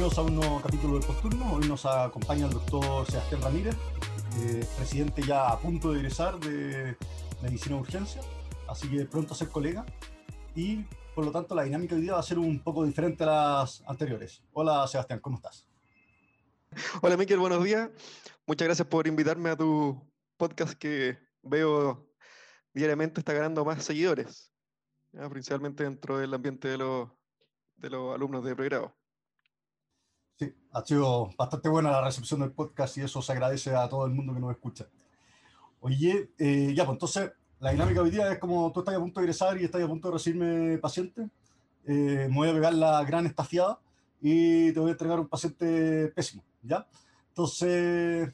Bienvenidos a un nuevo capítulo del Posturno. Hoy nos acompaña el doctor Sebastián Ramírez, eh, presidente ya a punto de egresar de Medicina de Urgencia, así que pronto a ser colega. Y por lo tanto, la dinámica de hoy día va a ser un poco diferente a las anteriores. Hola Sebastián, ¿cómo estás? Hola Miquel, buenos días. Muchas gracias por invitarme a tu podcast que veo diariamente está ganando más seguidores, principalmente dentro del ambiente de los, de los alumnos de pregrado. Sí, ha sido bastante buena la recepción del podcast y eso se agradece a todo el mundo que nos escucha. Oye, eh, ya, pues entonces la dinámica hoy día es como tú estás a punto de ingresar y estás a punto de recibirme paciente. Eh, me voy a pegar la gran estafiada y te voy a entregar un paciente pésimo, ¿ya? Entonces,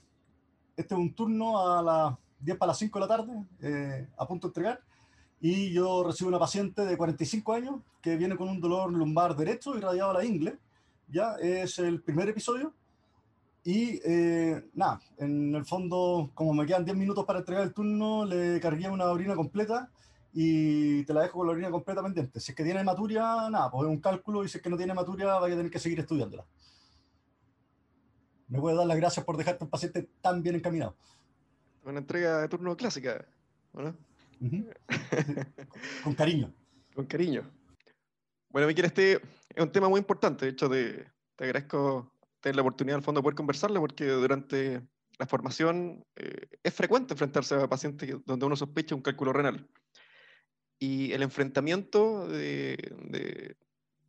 este es un turno a las 10 para las 5 de la tarde, eh, a punto de entregar, y yo recibo una paciente de 45 años que viene con un dolor lumbar derecho irradiado a la ingle, ya es el primer episodio, y eh, nada, en el fondo, como me quedan 10 minutos para entregar el turno, le cargué una orina completa y te la dejo con la orina completa pendiente. Si es que tiene hematuria, nada, pues es un cálculo y si es que no tiene hematuria, vaya a tener que seguir estudiándola. Me puedes dar las gracias por dejarte un paciente tan bien encaminado. Una entrega de turno clásica, ¿no? con cariño. Con cariño. Bueno, Miquel, este es un tema muy importante. De hecho, te, te agradezco tener la oportunidad al fondo de poder conversarlo porque durante la formación eh, es frecuente enfrentarse a pacientes donde uno sospecha un cálculo renal. Y el enfrentamiento de, de,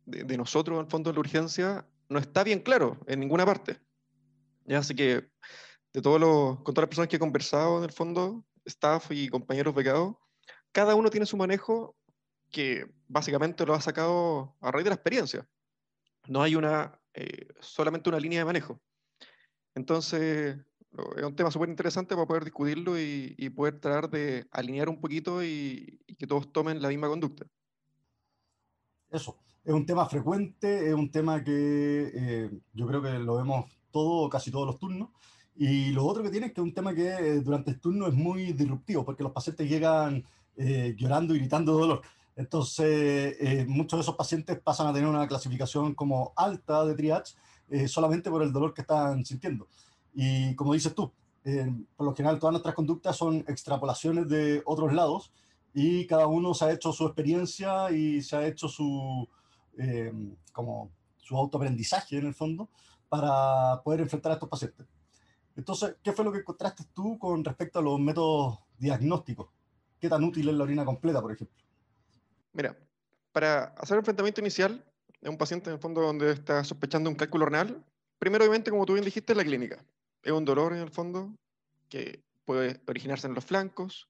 de, nosotros, al fondo de la urgencia, no está bien claro en ninguna parte. ¿Ya? Así que, de todos los, con todas las personas que he conversado, en el fondo, staff y compañeros becados, cada uno tiene su manejo que básicamente lo ha sacado a raíz de la experiencia. No hay una, eh, solamente una línea de manejo. Entonces, es un tema súper interesante para poder discutirlo y, y, poder tratar de alinear un poquito y, que todos tomen la misma conducta. Eso, es un tema frecuente, es un tema que eh, yo creo que lo vemos todo, casi todos los turnos. Y lo otro que tiene es que es un tema que eh, durante el turno es muy disruptivo, porque los pacientes llegan eh, llorando y gritando dolor. Entonces, eh, muchos de esos pacientes pasan a tener una clasificación como alta de triage eh, solamente por el dolor que están sintiendo. Y como dices tú, eh, por lo general todas nuestras conductas son extrapolaciones de otros lados y cada uno se ha hecho su experiencia y se ha hecho su, como su autoaprendizaje en el fondo para poder enfrentar a estos pacientes. Entonces, ¿qué fue lo que encontraste tú con respecto a los métodos diagnósticos? ¿Qué tan útil es la orina completa, por ejemplo? Mira, para hacer el enfrentamiento inicial de un paciente en el fondo donde está sospechando un cálculo renal, primero obviamente, como tú bien dijiste, la clínica. Es un dolor en el fondo que puede originarse en los flancos,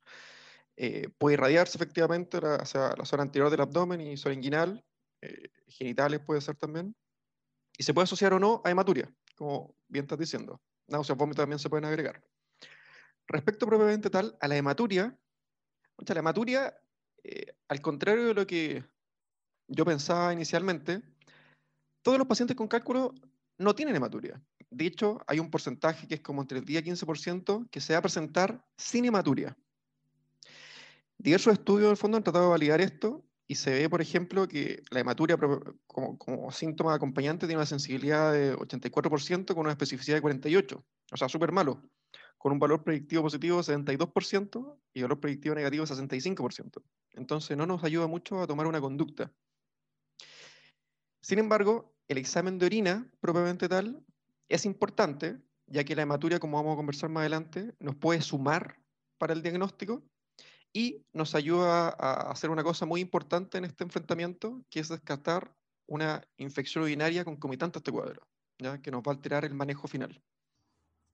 eh, puede irradiarse efectivamente hacia la zona anterior del abdomen y zona inguinal, eh, genitales puede ser también, y se puede asociar o no a hematuria, como bien estás diciendo. Náuseas, vómitos también se pueden agregar. Respecto propiamente tal a la hematuria, la hematuria eh, al contrario de lo que yo pensaba inicialmente, todos los pacientes con cálculo no tienen hematuria. De hecho, hay un porcentaje que es como entre el 10 y 15% que se va a presentar sin hematuria. Diversos estudios del fondo han tratado de validar esto y se ve, por ejemplo, que la hematuria como, como síntoma acompañante tiene una sensibilidad de 84% con una especificidad de 48%. O sea, súper malo con un valor predictivo positivo de 72% y valor predictivo negativo de 65%. Entonces no nos ayuda mucho a tomar una conducta. Sin embargo, el examen de orina, propiamente tal, es importante, ya que la hematuria, como vamos a conversar más adelante, nos puede sumar para el diagnóstico y nos ayuda a hacer una cosa muy importante en este enfrentamiento, que es descartar una infección urinaria concomitante a este cuadro, ¿ya? que nos va a alterar el manejo final.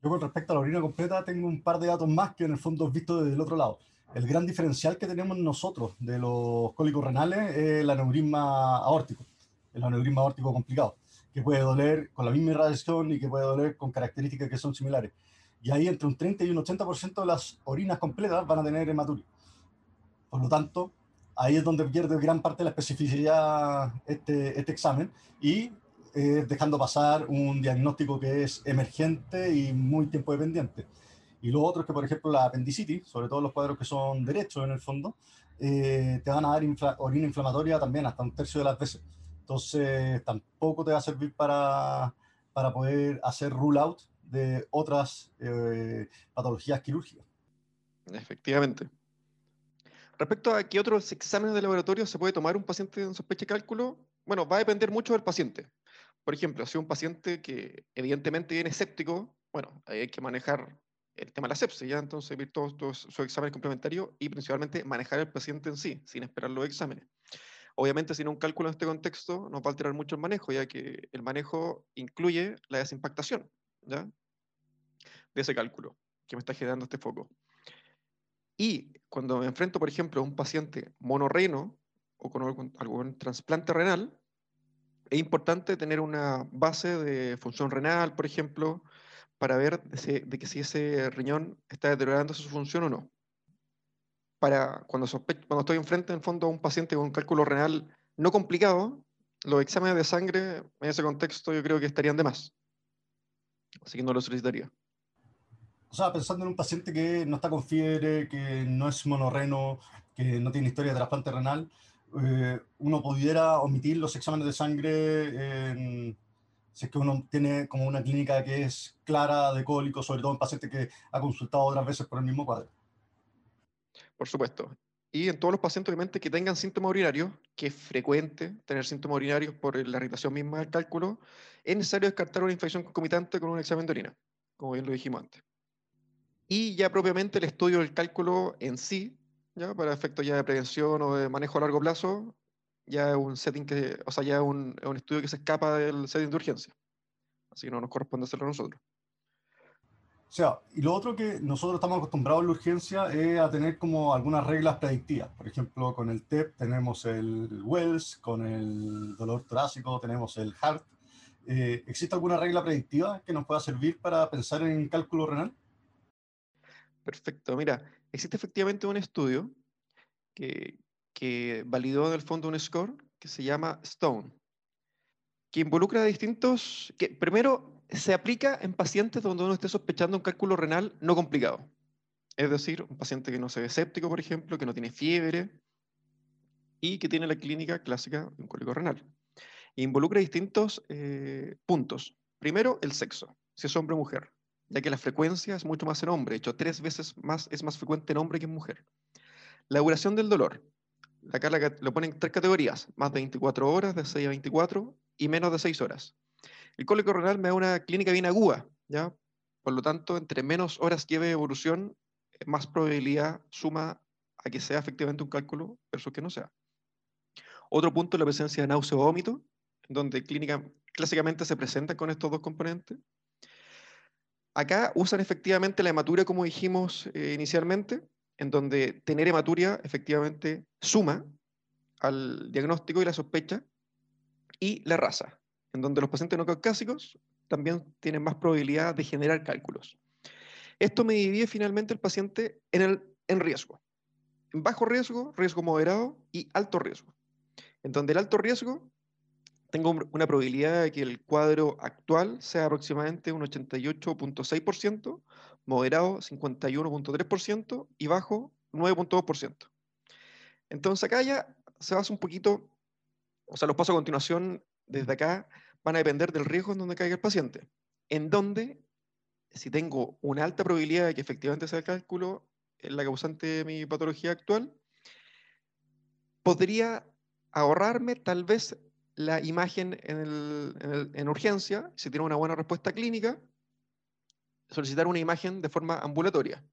Yo con respecto a la orina completa tengo un par de datos más que en el fondo he visto desde el otro lado. El gran diferencial que tenemos nosotros de los cólicos renales es el aneurisma aórtico, el aneurisma aórtico complicado, que puede doler con la misma irradiación y que puede doler con características que son similares. Y ahí entre un 30 y un 80% de las orinas completas van a tener hematuria. Por lo tanto, ahí es donde pierde gran parte de la especificidad este, este examen y eh, dejando pasar un diagnóstico que es emergente y muy tiempo dependiente. Y lo otro es que, por ejemplo, la apendicitis, sobre todo los cuadros que son derechos en el fondo, eh, te van a dar orina inflamatoria también hasta un tercio de las veces. Entonces, tampoco te va a servir para, para poder hacer rule out de otras eh, patologías quirúrgicas. Efectivamente. Respecto a qué otros exámenes de laboratorio se puede tomar un paciente en sospecha de cálculo, bueno, va a depender mucho del paciente. Por ejemplo, si un paciente que evidentemente viene escéptico, bueno, hay que manejar el tema de la sepsis, ya entonces ver todos, sus exámenes complementarios y principalmente manejar el paciente en sí, sin esperar los exámenes. Obviamente, sin un cálculo en este contexto, nos va a alterar mucho el manejo, ya que el manejo incluye la desimpactación de ese cálculo que me está generando este foco. Y cuando me enfrento, por ejemplo, a un paciente monorreno o con algún trasplante renal, es importante tener una base de función renal, por ejemplo, para ver de, que si ese riñón está deteriorando su función o no. Para cuando, cuando estoy enfrente, en fondo, a un paciente con un cálculo renal no complicado, los exámenes de sangre en ese contexto yo creo que estarían de más. Así que no lo solicitaría. O sea, pensando en un paciente que no está con fiebre, que no es monorreno, que no tiene historia de trasplante renal, eh, uno pudiera omitir los exámenes de sangre si es que uno tiene como una clínica que es clara de cólico, sobre todo en paciente que ha consultado otras veces por el mismo cuadro. Por supuesto. Y en todos los pacientes, obviamente, que tengan síntomas urinarios, que es frecuente tener síntomas urinarios por la irritación misma del cálculo, es necesario descartar una infección concomitante con un examen de orina, como bien lo dijimos antes. Y ya propiamente el estudio del cálculo en sí, ¿ya? para efectos ya de prevención o de manejo a largo plazo, ya es un setting que, o sea, ya es un, un, estudio que se escapa del setting de urgencia. Así que no nos corresponde hacerlo a nosotros. O sea, y lo otro que nosotros estamos acostumbrados en la urgencia es a tener como algunas reglas predictivas. Por ejemplo, con el TEP tenemos el Wells, con el dolor torácico tenemos el HART. Eh, ¿Existe alguna regla predictiva que nos pueda servir para pensar en cálculo renal? Perfecto. Mira, existe efectivamente un estudio que, validó en el fondo un score que se llama Stone, que involucra distintos, que primero se aplica en pacientes donde uno esté sospechando un cálculo renal no complicado. Es decir, un paciente que no se ve séptico, por ejemplo, que no tiene fiebre y que tiene la clínica clásica de un cólico renal. involucra distintos eh, puntos. Primero, el sexo, si es hombre o mujer ya que la frecuencia es mucho más en hombre, de hecho tres veces más es más frecuente en hombre que en mujer. La duración del dolor, acá lo ponen en tres categorías, más de 24 horas, de 6 a 24 y menos de 6 horas. El cólico renal me da una clínica bien aguda, ¿ya? Por lo tanto, entre menos horas lleve evolución, más probabilidad suma a que sea efectivamente un cálculo versus que no sea. Otro punto es la presencia de náusea o vómito, donde clínica, clásicamente se presentan con estos dos componentes. Acá usan efectivamente la hematuria, como dijimos eh, inicialmente, en donde tener hematuria efectivamente suma al diagnóstico y la sospecha, y la raza, en donde los pacientes no caucásicos también tienen más probabilidad de generar cálculos. Esto me divide finalmente el paciente en, el, en riesgo. En bajo riesgo, riesgo moderado y alto riesgo. En donde el alto riesgo tengo una probabilidad de que el cuadro actual sea aproximadamente un 88.6%, moderado 51.3% y bajo 9.2%. Entonces acá ya se basa un poquito, o sea, los pasos a continuación desde acá van a depender del riesgo en donde caiga el paciente. En donde, si tengo una alta probabilidad de que efectivamente sea el cálculo en la causante de mi patología actual, podría ahorrarme tal vez la imagen en, urgencia, si tiene una buena respuesta clínica, solicitar una imagen de forma ambulatoria.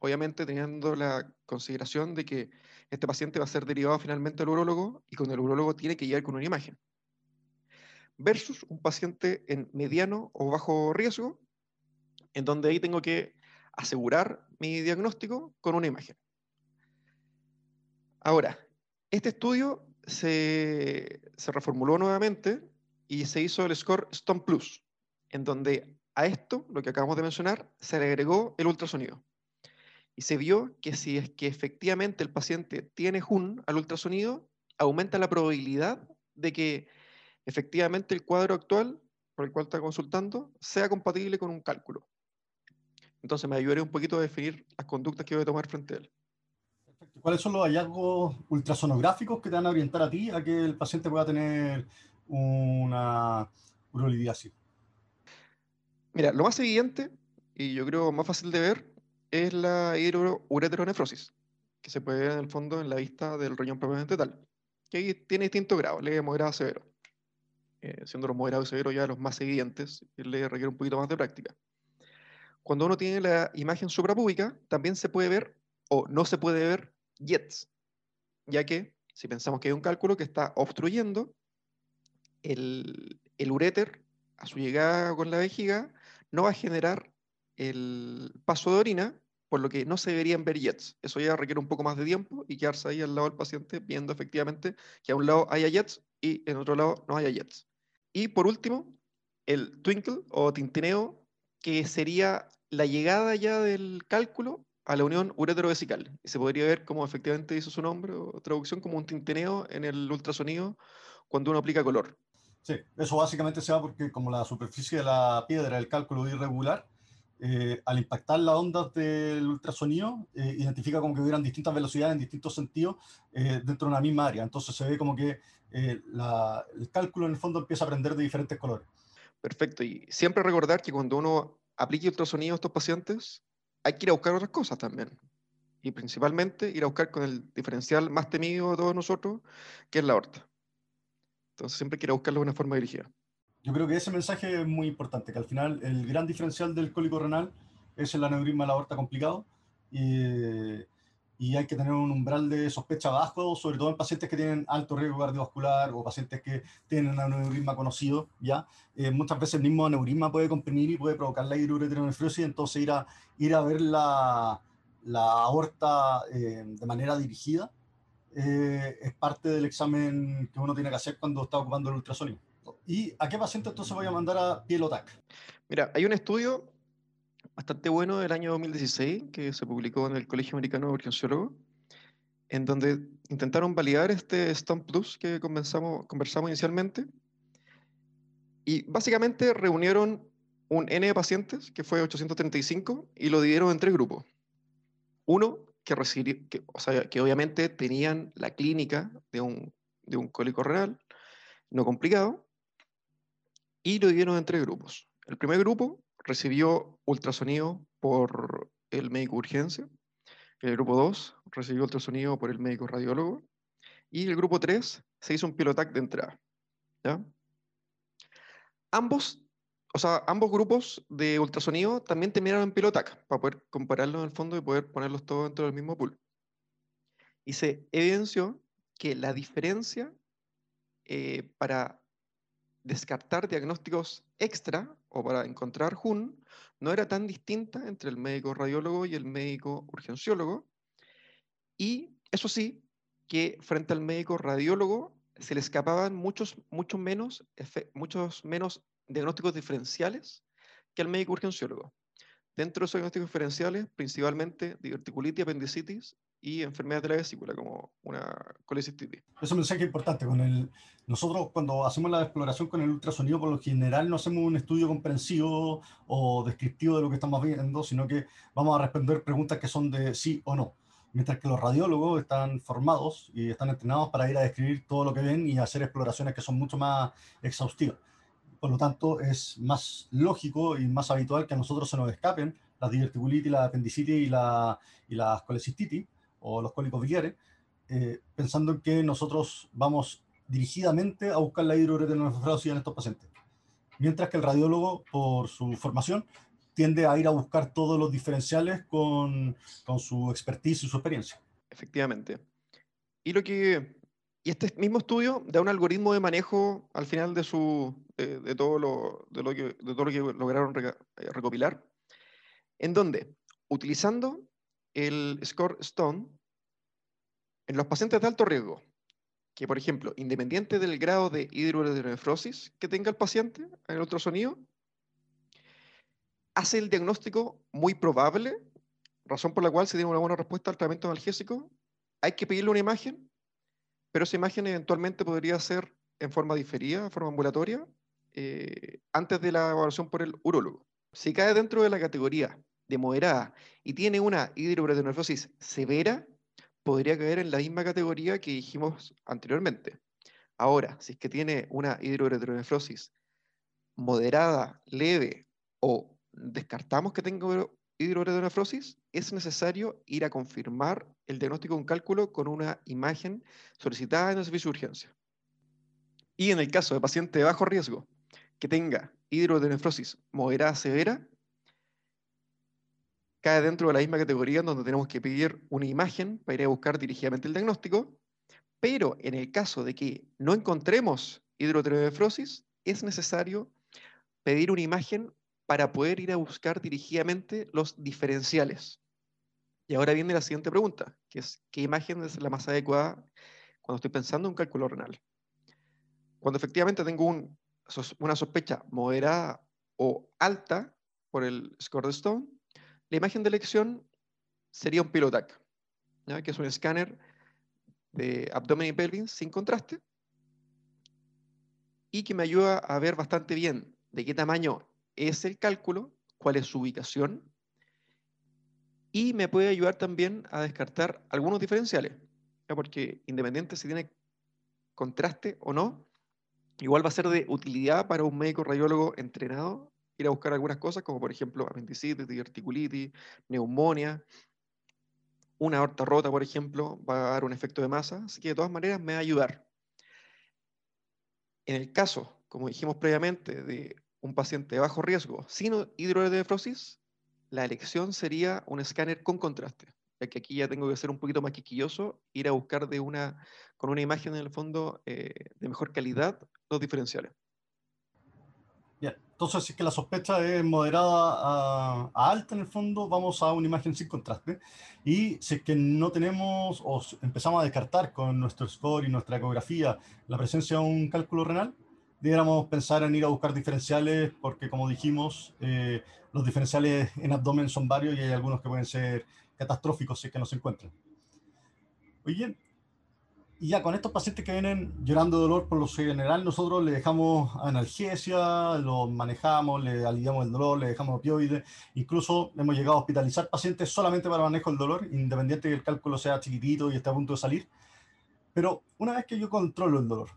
Obviamente teniendo la consideración de que este paciente va a ser derivado finalmente al urólogo y con el urólogo tiene que llegar con una imagen. Versus un paciente en mediano o bajo riesgo, en donde ahí tengo que asegurar mi diagnóstico con una imagen. Ahora, este estudio se, reformuló nuevamente y se hizo el score Stone Plus, en donde a esto, lo que acabamos de mencionar, se le agregó el ultrasonido. Y se vio que si es que efectivamente el paciente tiene JUN al ultrasonido, aumenta la probabilidad de que efectivamente el cuadro actual por el cual está consultando sea compatible con un cálculo. Entonces me ayudaré un poquito a definir las conductas que voy a tomar frente a él. ¿Cuáles son los hallazgos ultrasonográficos que te van a orientar a ti a que el paciente pueda tener una urolidiasis? Mira, lo más evidente y yo creo más fácil de ver es la hidroureteronefrosis, que se puede ver en el fondo en la vista del riñón propiamente tal, que tiene distintos grados, leve, moderado, severo. Eh, siendo los moderados y severos ya los más evidentes, le requiere un poquito más de práctica. Cuando uno tiene la imagen suprapúbica, también se puede ver o no se puede ver jets, ya que si pensamos que hay un cálculo que está obstruyendo el, el uréter a su llegada con la vejiga, no va a generar el paso de orina, por lo que no se deberían ver jets. Eso ya requiere un poco más de tiempo y quedarse ahí al lado del paciente viendo efectivamente que a un lado haya jets y en otro lado no haya jets. Y por último, el twinkle o tintineo, que sería la llegada ya del cálculo a la unión uretero-vesical. Y se podría ver como efectivamente dice su nombre o traducción como un tintineo en el ultrasonido cuando uno aplica color. Sí, eso básicamente se da porque como la superficie de la piedra, el cálculo es irregular, eh, al impactar las ondas del ultrasonido, eh, identifica como que hubieran distintas velocidades en distintos sentidos eh, dentro de una misma área. Entonces se ve como que la, el cálculo en el fondo empieza a aprender de diferentes colores. Perfecto. Y siempre recordar que cuando uno aplique ultrasonido a estos pacientes, hay que ir a buscar otras cosas también. Y principalmente ir a buscar con el diferencial más temido de todos nosotros, que es la aorta. Entonces siempre a buscarlo de una forma dirigida. Yo creo que ese mensaje es muy importante, que al final el gran diferencial del cólico renal es el aneurisma de la aorta complicado y, y, hay que tener un umbral de sospecha bajo, sobre todo en pacientes que tienen alto riesgo cardiovascular o pacientes que tienen un aneurisma conocido, ¿ya? Eh, muchas veces el mismo aneurisma puede comprimir y puede provocar la hidroureteronefrosis, entonces ir a, ir a ver la, la aorta eh, de manera dirigida eh, es parte del examen que uno tiene que hacer cuando está ocupando el ultrasonido. ¿Y a qué paciente entonces voy a mandar a Pielotac? Mira, hay un estudio bastante bueno del año 2016 que se publicó en el Colegio Americano de Urgenciólogos, en donde intentaron validar este Stomp Plus que conversamos, conversamos inicialmente. Y básicamente reunieron un N de pacientes, que fue 835, y lo dividieron en tres grupos. Uno, que, que, o sea, que obviamente tenían la clínica de un, de un cólico renal no complicado, y lo dividieron en tres grupos. El primer grupo recibió ultrasonido por el médico urgencia, el grupo 2 recibió ultrasonido por el médico radiólogo y el grupo 3 se hizo un pilotac de entrada. Ambos, o sea, ambos grupos de ultrasonido también terminaron en pilotac para poder compararlos en el fondo y poder ponerlos todos dentro del mismo pool. Y se evidenció que la diferencia eh, para descartar diagnósticos extra o para encontrar JUN no era tan distinta entre el médico radiólogo y el médico urgenciólogo. Y eso sí, que frente al médico radiólogo se le escapaban muchos, muchos, menos, muchos menos diagnósticos diferenciales que al médico urgenciólogo. Dentro de esos diagnósticos diferenciales, principalmente diverticulitis, apendicitis y enfermedades de la vesícula, como una colecistitis. Es un mensaje importante. Con el, nosotros cuando hacemos la exploración con el ultrasonido, por lo general no hacemos un estudio comprensivo o descriptivo de lo que estamos viendo, sino que vamos a responder preguntas que son de sí o no. Mientras que los radiólogos están formados y están entrenados para ir a describir todo lo que ven y hacer exploraciones que son mucho más exhaustivas. Por lo tanto, es más lógico y más habitual que a nosotros se nos escapen las diverticulitis, la apendicitis y la, y las colecistitis, o los cólicos biliares, eh, pensando en que nosotros vamos dirigidamente a buscar la hidroureteronefrosis en estos pacientes. Mientras que el radiólogo, por su formación, tiende a ir a buscar todos los diferenciales con, con su expertise y su experiencia. Efectivamente. Y lo que y este mismo estudio da un algoritmo de manejo al final de, su, de, todo, lo, de, lo, que, de todo lo que lograron eh, recopilar, en donde, utilizando el score Stone en los pacientes de alto riesgo, que por ejemplo, independiente del grado de hidroureteronefrosis que tenga el paciente en el ultrasonido, hace el diagnóstico muy probable, razón por la cual si tiene una buena respuesta al tratamiento analgésico, hay que pedirle una imagen, pero esa imagen eventualmente podría ser en forma diferida, en forma ambulatoria, eh, antes de la evaluación por el urólogo. Si cae dentro de la categoría de moderada y tiene una hidroureteronefrosis severa, podría caer en la misma categoría que dijimos anteriormente. Ahora, si es que tiene una hidroelectronefrosis moderada, leve o descartamos que tenga hidroelectronefrosis, es necesario ir a confirmar el diagnóstico de un cálculo con una imagen solicitada en el servicio de urgencia. Y en el caso de paciente de bajo riesgo que tenga hidroelectronefrosis moderada severa, cae dentro de la misma categoría en donde tenemos que pedir una imagen para ir a buscar dirigidamente el diagnóstico, pero en el caso de que no encontremos hidroelectronefrosis, es necesario pedir una imagen para poder ir a buscar dirigidamente los diferenciales. Y ahora viene la siguiente pregunta, que es, ¿qué imagen es la más adecuada cuando estoy pensando en un cálculo renal? Cuando efectivamente tengo una sospecha moderada o alta por el score de Stone, la imagen de elección sería un Pilotac, que es un escáner de abdomen y pelvis sin contraste y que me ayuda a ver bastante bien de qué tamaño es el cálculo, cuál es su ubicación, y me puede ayudar también a descartar algunos diferenciales, porque independiente si tiene contraste o no, igual va a ser de utilidad para un médico radiólogo entrenado ir a buscar algunas cosas, como por ejemplo apendicitis, diverticulitis, neumonía, una aorta rota, por ejemplo, va a dar un efecto de masa, así que de todas maneras me va a ayudar. En el caso, como dijimos previamente, de un paciente de bajo riesgo sin hidroelectronefrosis, la elección sería un escáner con contraste, ya que aquí ya tengo que ser un poquito más quiquilloso, ir a buscar de una, con una imagen en el fondo eh, de mejor calidad los diferenciales. Bien, entonces si es que la sospecha es moderada a, alta en el fondo, vamos a una imagen sin contraste. Y si es que no tenemos o empezamos a descartar con nuestro score y nuestra ecografía la presencia de un cálculo renal, deberíamos pensar en ir a buscar diferenciales porque, como dijimos, eh, los diferenciales en abdomen son varios y hay algunos que pueden ser catastróficos si es que no se encuentran. Oye, y ya con estos pacientes que vienen llorando de dolor, por lo general nosotros le dejamos analgesia, los manejamos, le aliviamos el dolor, le dejamos opioides, incluso hemos llegado a hospitalizar pacientes solamente para manejo del dolor, independiente que el cálculo sea chiquitito y esté a punto de salir. Pero una vez que yo controlo el dolor,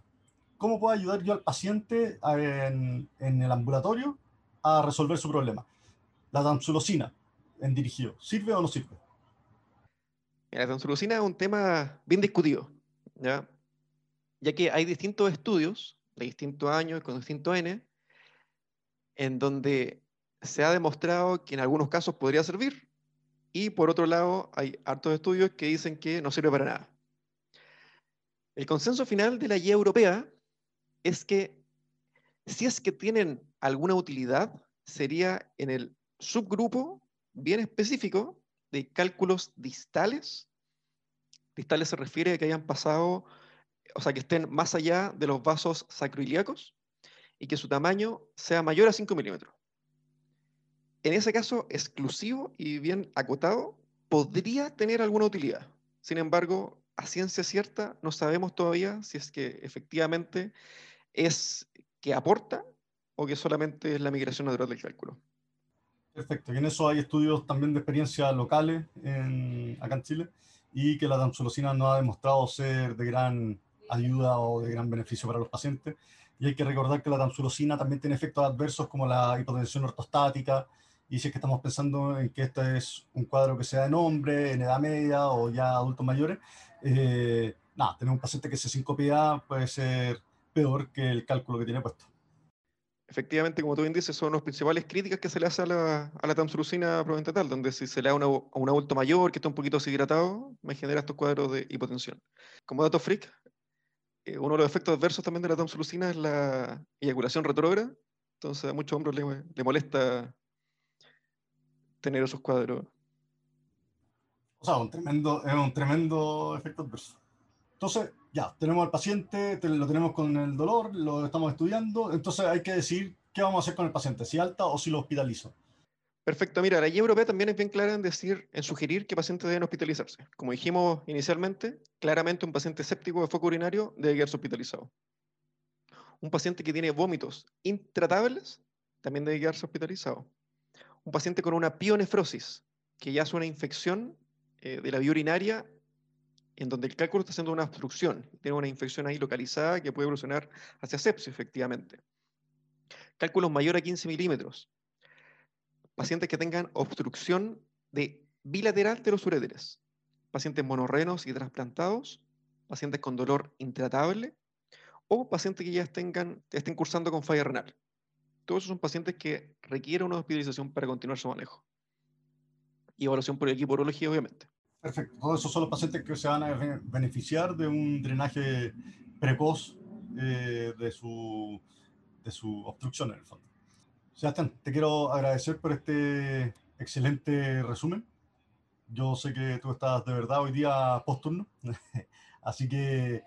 ¿cómo puedo ayudar yo al paciente en, el ambulatorio a resolver su problema? La tamsulosina en dirigido, ¿sirve o no sirve? La tamsulosina es un tema bien discutido, ¿ya? ya que hay distintos estudios de distintos años con distintos N, en donde se ha demostrado que en algunos casos podría servir, y por otro lado hay hartos estudios que dicen que no sirve para nada. El consenso final de la guía europea es que si es que tienen alguna utilidad, sería en el subgrupo bien específico de cálculos distales. Distales se refiere a que hayan pasado, o sea, que estén más allá de los vasos sacroiliacos y que su tamaño sea mayor a 5 milímetros. En ese caso, exclusivo y bien acotado, podría tener alguna utilidad. Sin embargo, a ciencia cierta no sabemos todavía si es que efectivamente es que aporta o que solamente es la migración natural del cálculo. Perfecto, y en eso hay estudios también de experiencias locales acá en Chile y que la tamsulosina no ha demostrado ser de gran ayuda o de gran beneficio para los pacientes. Y hay que recordar que la tamsulosina también tiene efectos adversos como la hipotensión ortostática, y si es que estamos pensando en que este es un cuadro que sea en hombre, en edad media o ya adultos mayores, eh, nada, tener un paciente que se sincopea puede ser peor que el cálculo que tiene puesto. Efectivamente, como tú bien dices, son las principales críticas que se le hace a la, a la tamsulusina tal, donde si se le da a un adulto mayor que está un poquito deshidratado, me genera estos cuadros de hipotensión. Como dato freak, eh, uno de los efectos adversos también de la tamsulusina es la eyaculación retrógrada, entonces a muchos hombres le, le molesta tener esos cuadros. O sea, un tremendo, es un tremendo efecto adverso. Entonces, ya, tenemos al paciente, lo tenemos con el dolor, lo estamos estudiando, entonces hay que decir qué vamos a hacer con el paciente, si alta o si lo hospitalizo. Perfecto, mira, la guía también es bien clara en decir, en sugerir que pacientes deben hospitalizarse. Como dijimos inicialmente, claramente un paciente séptico de foco urinario debe quedarse hospitalizado. Un paciente que tiene vómitos intratables también debe quedarse hospitalizado. Un paciente con una pionefrosis, que ya es una infección eh, de la vía urinaria en donde el cálculo está haciendo una obstrucción, tiene una infección ahí localizada que puede evolucionar hacia sepsis, efectivamente. Cálculos mayores a 15 milímetros. Pacientes que tengan obstrucción de bilateral de los uréteres. Pacientes monorrenos y trasplantados. Pacientes con dolor intratable. O pacientes que ya estén cursando con falla renal. Todos esos son pacientes que requieren una hospitalización para continuar su manejo. Y evaluación por el equipo urología, obviamente. Perfecto. Todos esos son los pacientes que se van a beneficiar de un drenaje precoz eh, de, su, de su obstrucción en el fondo. Sebastián, te quiero agradecer por este excelente resumen. Yo sé que tú estás de verdad hoy día post-turno, así que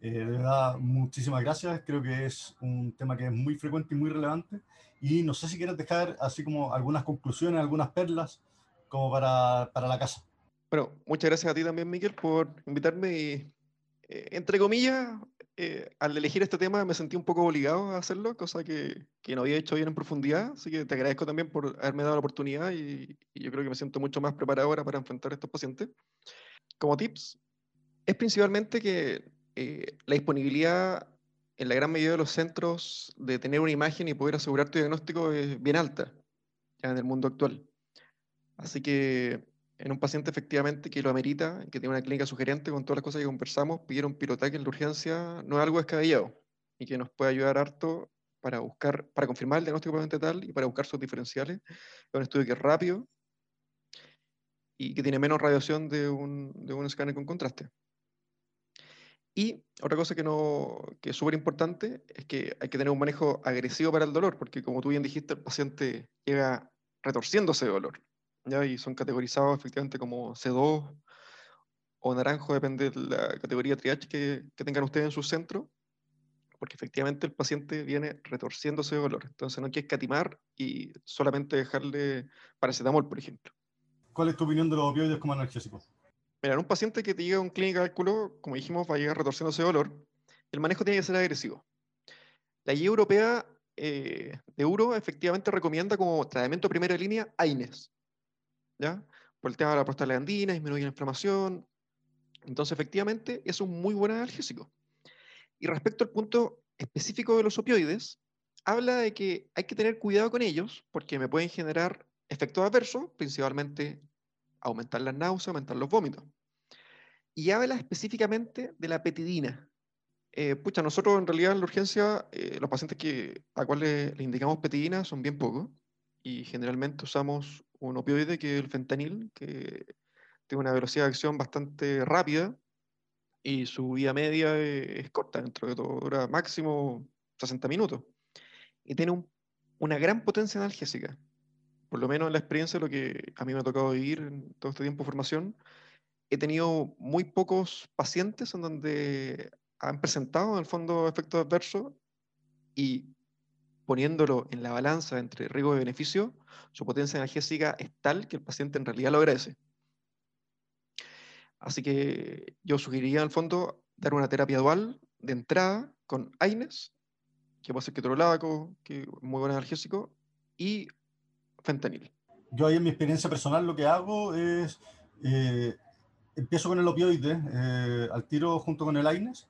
eh, de verdad muchísimas gracias. Creo que es un tema que es muy frecuente y muy relevante. Y no sé si quieres dejar así como algunas conclusiones, algunas perlas como para, para la casa. Bueno, muchas gracias a ti también, Miguel, por invitarme y, eh, entre comillas, eh, al elegir este tema me sentí un poco obligado a hacerlo, cosa que, que, no había hecho bien en profundidad, así que te agradezco también por haberme dado la oportunidad y, yo creo que me siento mucho más preparado ahora para enfrentar a estos pacientes. Como tips, es principalmente que eh, la disponibilidad en la gran mayoría de los centros de tener una imagen y poder asegurar tu diagnóstico es bien alta ya en el mundo actual. Así que en un paciente efectivamente que lo amerita, que tiene una clínica sugerente con todas las cosas que conversamos, pedir un pirotaque en la urgencia no es algo descabellado y que nos puede ayudar harto para buscar, para confirmar el diagnóstico probablemente tal y para buscar sus diferenciales. Es un estudio que es rápido y que tiene menos radiación de un, de un escáner con contraste. Y otra cosa que, no, que es súper importante es que hay que tener un manejo agresivo para el dolor, porque como tú bien dijiste, el paciente llega retorciéndose de dolor. ¿Ya? y son categorizados efectivamente como C2 o naranjo, depende de la categoría triage que, que tengan ustedes en su centro, porque efectivamente el paciente viene retorciéndose de dolor. Entonces no hay que escatimar y solamente dejarle paracetamol, por ejemplo. ¿Cuál es tu opinión de los opioides como analgésicos? Mira, en un paciente que te llega a un clínico de cálculo, como dijimos, va a llegar retorciéndose de dolor, el manejo tiene que ser agresivo. La guía europea eh, de Euro efectivamente recomienda como tratamiento de primera línea AINES, ¿ya? De la prostaglandina, disminuye la inflamación. Entonces, efectivamente, es un muy buen analgésico. Y respecto al punto específico de los opioides, habla de que hay que tener cuidado con ellos porque me pueden generar efectos adversos, principalmente aumentar las náuseas, aumentar los vómitos. Y habla específicamente de la petidina. Eh, pucha, nosotros en realidad en la urgencia, eh, los pacientes que, a cuales le indicamos petidina son bien pocos y generalmente usamos un opioide que es el fentanil, que tiene una velocidad de acción bastante rápida y su vida media es corta, dentro de todo dura máximo 60 minutos. Y tiene una gran potencia analgésica. Por lo menos en la experiencia lo que a mí me ha tocado vivir en todo este tiempo de formación, he tenido muy pocos pacientes en donde han presentado en el fondo efectos adversos y poniéndolo en la balanza entre riesgo y beneficio, su potencia analgésica es tal que el paciente en realidad lo agradece. Así que yo sugeriría al fondo dar una terapia dual de entrada con AINES, que puede ser ketorolaco, que es muy buen analgésico, y fentanil. Yo ahí en mi experiencia personal lo que hago es, eh, empiezo con el opioide eh, al tiro junto con el AINES,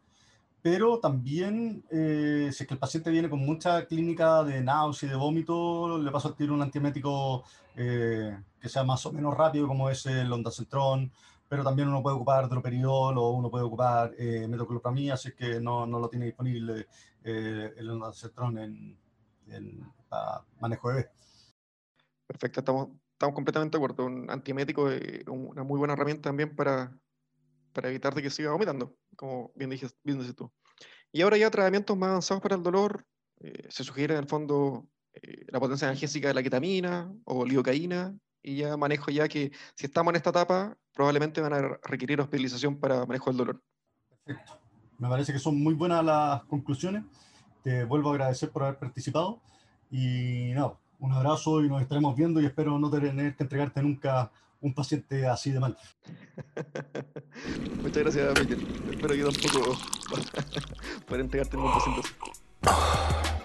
pero también eh, si es que el paciente viene con mucha clínica de náusea y de vómito, le paso al tiro un antiemético eh, que sea más o menos rápido, como es el ondansetron, pero también uno puede ocupar droperidol o uno puede ocupar eh, metoclopramida si que no, no, lo tiene disponible eh, el ondansetron en, en manejo de bebé. Perfecto, estamos, estamos completamente de acuerdo. Un antiemético es una muy buena herramienta también para, para evitar de que siga vomitando, como bien, bien dices tú. Y ahora ya tratamientos más avanzados para el dolor, eh, se sugiere en el fondo eh, la potencia analgésica de la ketamina o lidocaína, y ya manejo ya que si estamos en esta etapa, probablemente van a requerir hospitalización para manejo del dolor. Perfecto. Me parece que son muy buenas las conclusiones. Te vuelvo a agradecer por haber participado y no, un abrazo y nos estaremos viendo y espero no tener que entregarte nunca un paciente así de mal. Muchas gracias, Miguel. Espero que tampoco para entregarte un paciente así. Ah.